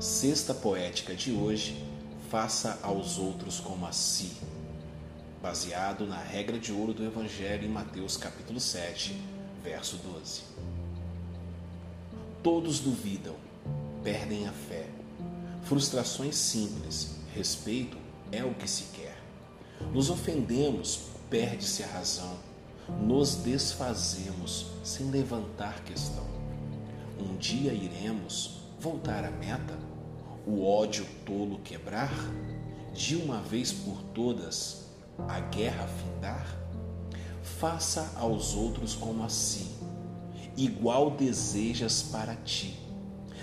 Sexta poética de hoje, faça aos outros como a si, baseado na regra de ouro do Evangelho em Mateus capítulo 7, verso 12. Todos duvidam, perdem a fé. Frustrações simples, respeito é o que se quer. Nos ofendemos, perde-se a razão. Nos desfazemos sem levantar questão. Um dia iremos voltar à meta? O ódio tolo quebrar? De uma vez por todas, a guerra findar? Faça aos outros como a si, igual desejas para ti.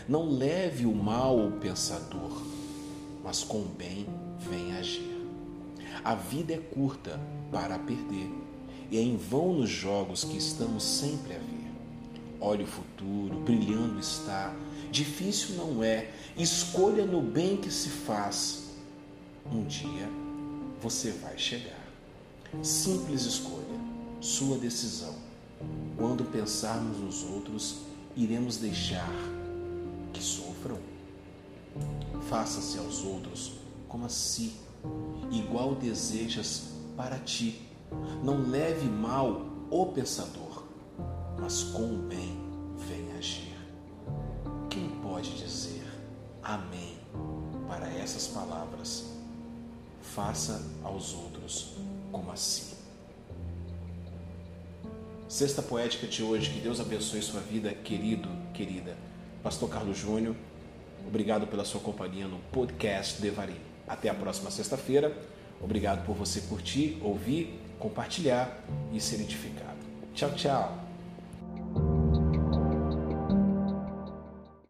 Não leve o mal ao pensador, mas com o bem vem agir. A vida é curta para perder, e é em vão nos jogos que estamos sempre a ver. Olhe o futuro, brilhando está, difícil não é, escolha no bem que se faz. Um dia você vai chegar. Simples escolha, sua decisão. Quando pensarmos nos outros, iremos deixar que sofram? Faça-se aos outros como a si, igual desejas para ti. Não leve mal o pensador, mas com o bem pode dizer amém para essas palavras? Faça aos outros como a si. Sexta poética de hoje, que Deus abençoe sua vida, querido, querida. Pastor Carlos Júnior, obrigado pela sua companhia no podcast Devarim. Até a próxima sexta-feira. Obrigado por você curtir, ouvir, compartilhar e ser edificado. Tchau, tchau.